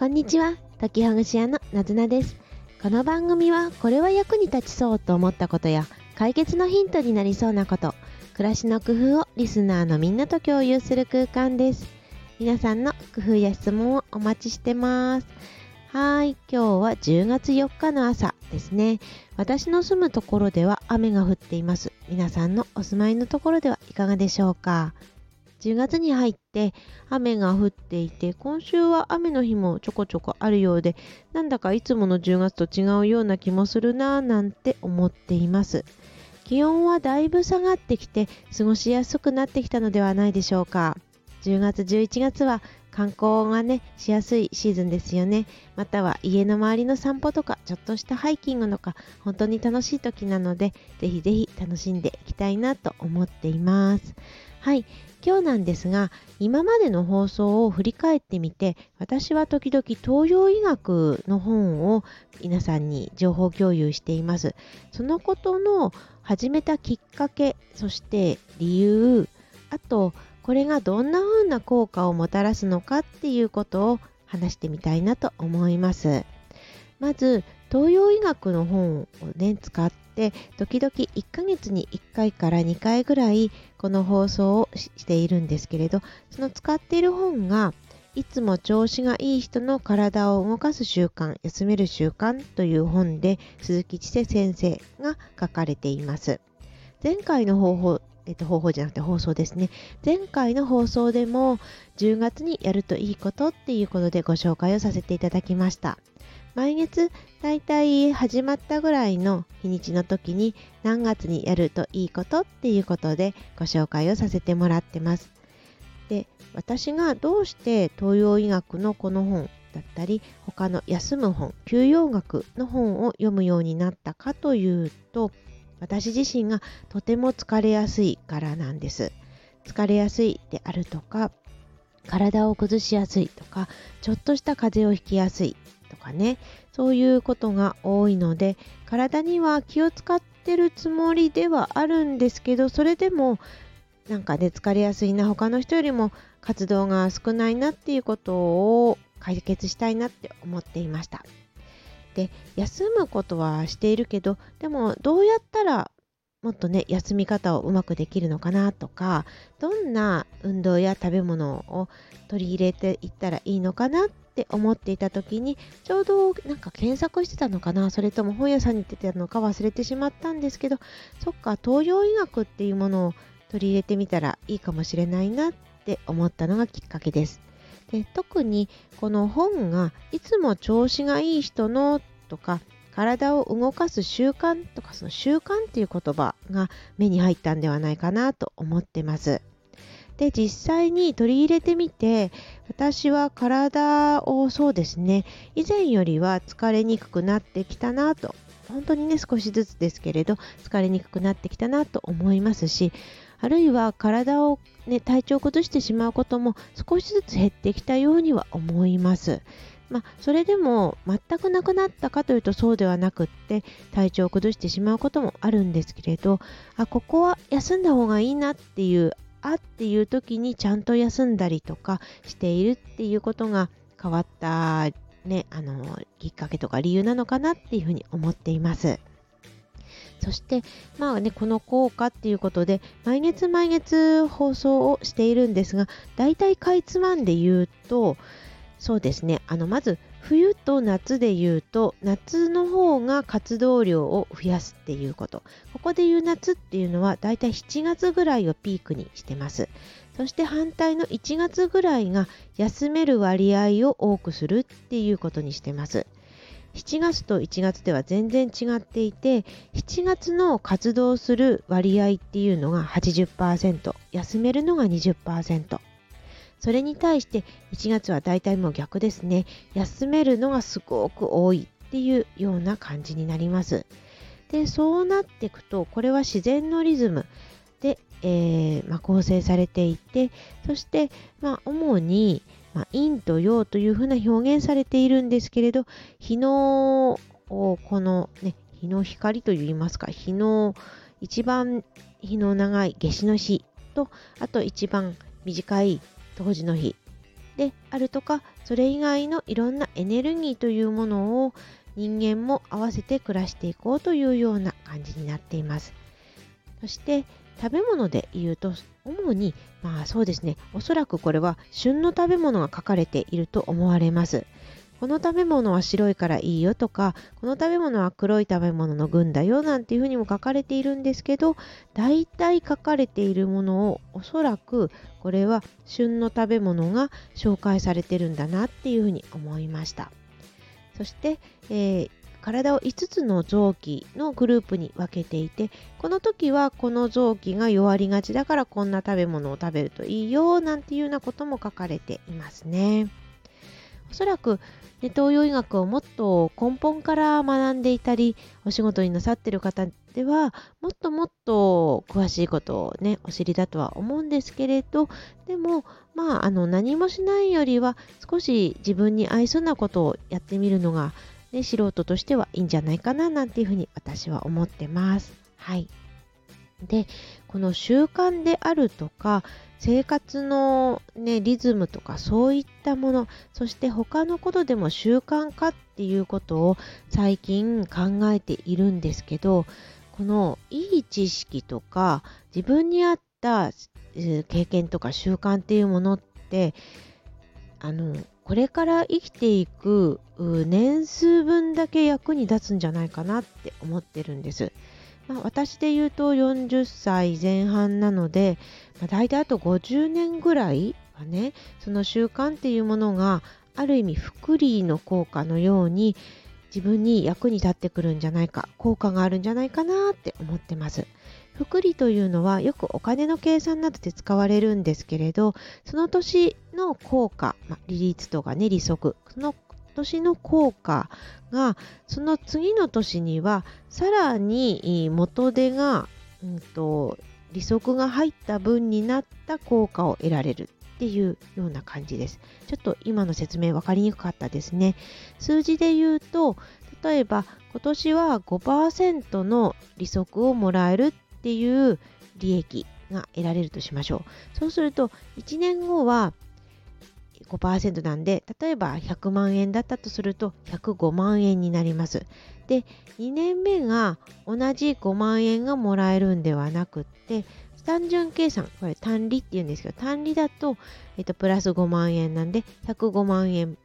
こんにちは、解きほぐし屋のなずなです。この番組は、これは役に立ちそうと思ったことや、解決のヒントになりそうなこと、暮らしの工夫をリスナーのみんなと共有する空間です。皆さんの工夫や質問をお待ちしてます。はい、今日は10月4日の朝ですね。私の住むところでは雨が降っています。皆さんのお住まいのところではいかがでしょうか？10月に入って雨が降っていて今週は雨の日もちょこちょこあるようでなんだかいつもの10月と違うような気もするなぁなんて思っています。気温はだいぶ下がってきて過ごしやすくなってきたのではないでしょうか。10月11月は観光がねしやすいシーズンですよね。または家の周りの散歩とかちょっとしたハイキングとか本当に楽しい時なのでぜひぜひ楽しんでいきたいなと思っています。はい。今日なんですが今までの放送を振り返ってみて私は時々東洋医学の本を皆さんに情報共有しています。そのことの始めたきっかけそして理由あとこれがどんな風な効果をもたらすのかっていうことを話してみたいなと思います。まず東洋医学の本をね使って時々1ヶ月に1回から2回ぐらいこの放送をしているんですけれどその使っている本がいつも調子がいい人の体を動かす習慣休める習慣という本で鈴木千世先生が書かれています前回の方法えっと、方法じゃなくて放送ですね。前回の放送でも10月にやるといいことっていうことでご紹介をさせていただきました。毎月だいたい始まったぐらいの日にちの時に何月にやるといいことっていうことでご紹介をさせてもらってます。で私がどうして東洋医学のこの本だったり他の休む本休養学の本を読むようになったかというと私自身がとても疲れやすいからなんです。疲れやすいであるとか体を崩しやすいとかちょっとした風邪をひきやすいかね。そういうことが多いので体には気を使ってるつもりではあるんですけどそれでもなんかね疲れやすいな他の人よりも活動が少ないなっていうことを解決したいなって思っていました。で休むことはしているけどでもどうやったらもっとね休み方をうまくできるのかなとかどんな運動や食べ物を取り入れていったらいいのかなって思っていた時にちょうどなんか検索してたのかなそれとも本屋さんに行ってたのか忘れてしまったんですけどそっか東洋医学っていうものを取り入れてみたらいいかもしれないなって思ったのがきっかけです。で特にこの本がいつも調子がいい人のとか体を動かす習慣とかその習慣っていう言葉が目に入ったんではないかなと思ってます。で実際に取り入れてみて私は体をそうですね以前よりは疲れにくくなってきたなと本当にね少しずつですけれど疲れにくくなってきたなと思いますしあるいは体を、ね、体調を崩してしまうことも少しずつ減ってきたようには思います。まあ、それでも全くなくなったかというとそうではなくって体調を崩してしまうこともあるんですけれどあここは休んだ方がいいなっていうあっていう時にちゃんと休んだりとかしているっていうことが変わったねあのきっかけとか理由なのかなっていうふうに思っています。そして、まあね、この効果っていうことで、毎月毎月放送をしているんですが、大体かいつまんで言うと、そうですね。あのまず冬と夏で言うと夏の方が活動量を増やすっていうこと。ここで言う夏っていうのはだいたい7月ぐらいをピークにしてます。そして反対の1月ぐらいが休める割合を多くするっていうことにしてます。7月と1月では全然違っていて7月の活動する割合っていうのが80%休めるのが20%それに対して1月は大体もう逆ですね。休めるのがすごく多いっていうような感じになります。で、そうなっていくと、これは自然のリズムで、えー、まあ、構成されていて、そして、まあ、主に、まあ、陰と陽というふうな表現されているんですけれど、日の、このね、日の光といいますか、日の一番日の長い夏至の日と、あと一番短い当時の日。であるとかそれ以外のいろんなエネルギーというものを人間も合わせて暮らしていこうというような感じになっています。そして食べ物で言うと主にまあそうですねおそらくこれは旬の食べ物が書かれていると思われます。この食べ物は白いからいいよとかこの食べ物は黒い食べ物の群だよなんていうふうにも書かれているんですけど大体書かれているものをおそらくこれは旬の食べ物が紹介されてるんだなっていうふうに思いました。そして、えー、体を5つの臓器のグループに分けていてこの時はこの臓器が弱りがちだからこんな食べ物を食べるといいよなんていうようなことも書かれていますね。おそらくで東洋医学をもっと根本から学んでいたりお仕事になさってる方ではもっともっと詳しいことをねお知りだとは思うんですけれどでもまああの何もしないよりは少し自分に合いそうなことをやってみるのが、ね、素人としてはいいんじゃないかななんていうふうに私は思ってます。はい。でこの習慣であるとか生活の、ね、リズムとかそういったものそして他のことでも習慣化っていうことを最近考えているんですけどこのいい知識とか自分に合った経験とか習慣っていうものってあのこれから生きていく年数分だけ役に立つんじゃないかなって思ってるんです。まあ、私で言うと40歳前半なので、まあ、大体あと50年ぐらいはねその習慣っていうものがある意味福利の効果のように自分に役に立ってくるんじゃないか効果があるんじゃないかなって思ってます。福利というのはよくお金の計算などで使われるんですけれどその年の効果、まあ、利率とかね利息その年の効果がその次の年にはさらに元手が、うんと、利息が入った分になった効果を得られるっていうような感じです。ちょっと今の説明分かりにくかったですね。数字で言うと例えば今年は5%の利息をもらえるっていう利益が得られるとしましょう。そうすると1年後は5%なんで例えば100万円だったとすると105万円になります。で2年目が同じ5万円がもらえるんではなくって単純計算これ単利っていうんですけど単利だと、えっと、プラス5万円なんで105万円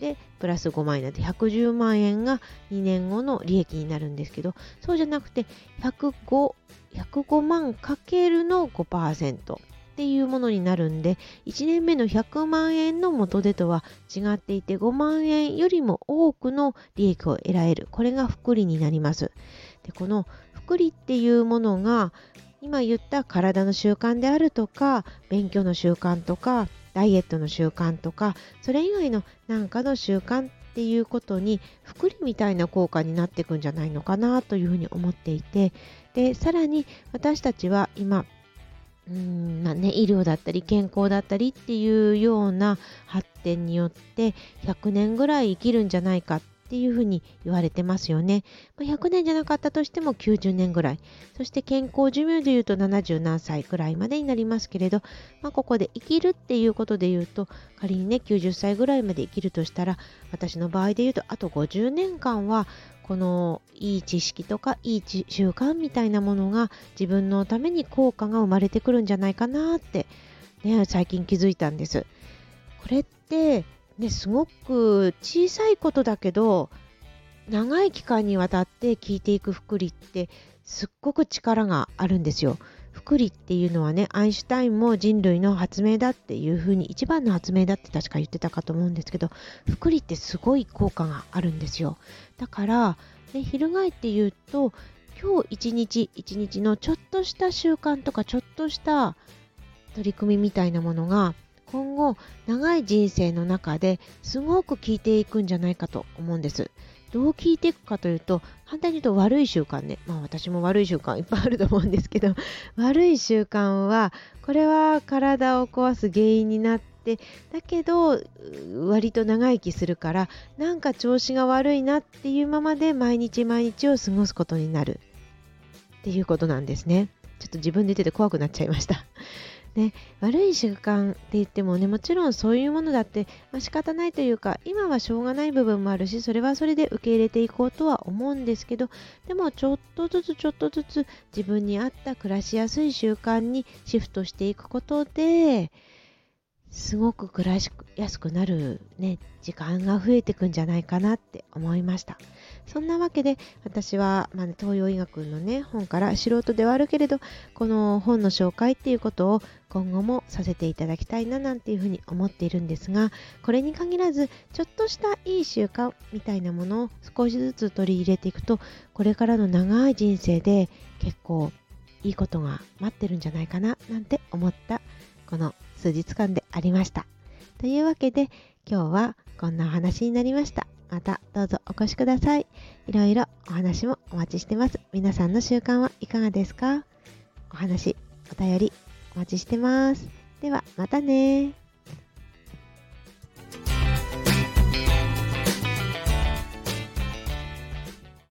でプラス5万円なんで110万円が2年後の利益になるんですけどそうじゃなくて105 105万かけるの5%っていうものになるんで1年目の100万円の元手とは違っていて5万円よりも多くの利益を得られる。これが福利になります。でこの福利っていうものが今言った体の習慣であるとか勉強の習慣とかダイエットの習慣とかそれ以外の何かの習慣っていうことに福利みたいな効果になっていくんじゃないのかなというふうに思っていてでさらに私たちは今うんまあね、医療だったり健康だったりっていうような発展によって100年ぐらい生きるんじゃないかっていうふうに言われてますよね。まあ、100年じゃなかったとしても90年ぐらい。そして健康寿命でいうと70何歳くらいまでになりますけれど、まあ、ここで生きるっていうことで言うと、仮にね、90歳ぐらいまで生きるとしたら、私の場合で言うと、あと50年間は、このいい知識とかいい習慣みたいなものが自分のために効果が生まれてくるんじゃないかなって、ね、最近気づいたんです。これってね、すごく小さいことだけど長い期間にわたって聞いていく福利ってすっごく力があるんですよ。福利っていうのはねアインシュタインも人類の発明だっていうふうに一番の発明だって確か言ってたかと思うんですけど福利ってすごい効果があるんですよだから、ね、翻って言うと今日一日一日のちょっとした習慣とかちょっとした取り組みみたいなものが今後長い人生の中ですごく効いていくんじゃないかと思うんです。どう効いていくかというと反対に言うと悪い習慣ね。まあ私も悪い習慣いっぱいあると思うんですけど。悪い習慣はこれは体を壊す原因になってだけど割と長生きするからなんか調子が悪いなっていうままで毎日毎日を過ごすことになるっていうことなんですね。ちょっと自分で言ってて怖くなっちゃいました。ね、悪い習慣って言ってもねもちろんそういうものだって、まあ、仕方ないというか今はしょうがない部分もあるしそれはそれで受け入れていこうとは思うんですけどでもちょっとずつちょっとずつ自分に合った暮らしやすい習慣にシフトしていくことですごく暮らしやすくなるね時間が増えていくんじゃないかなって思いました。そんなわけで私は、まあね、東洋医学のね本から素人ではあるけれどこの本の紹介っていうことを今後もさせていただきたいななんていうふうに思っているんですがこれに限らずちょっとしたいい習慣みたいなものを少しずつ取り入れていくとこれからの長い人生で結構いいことが待ってるんじゃないかななんて思ったこの数日間でありました。というわけで今日はこんなお話になりました。またどうぞお越しください。いろいろお話もお待ちしてます。皆さんの習慣はいかがですか？お話、お便りお待ちしてます。ではまたね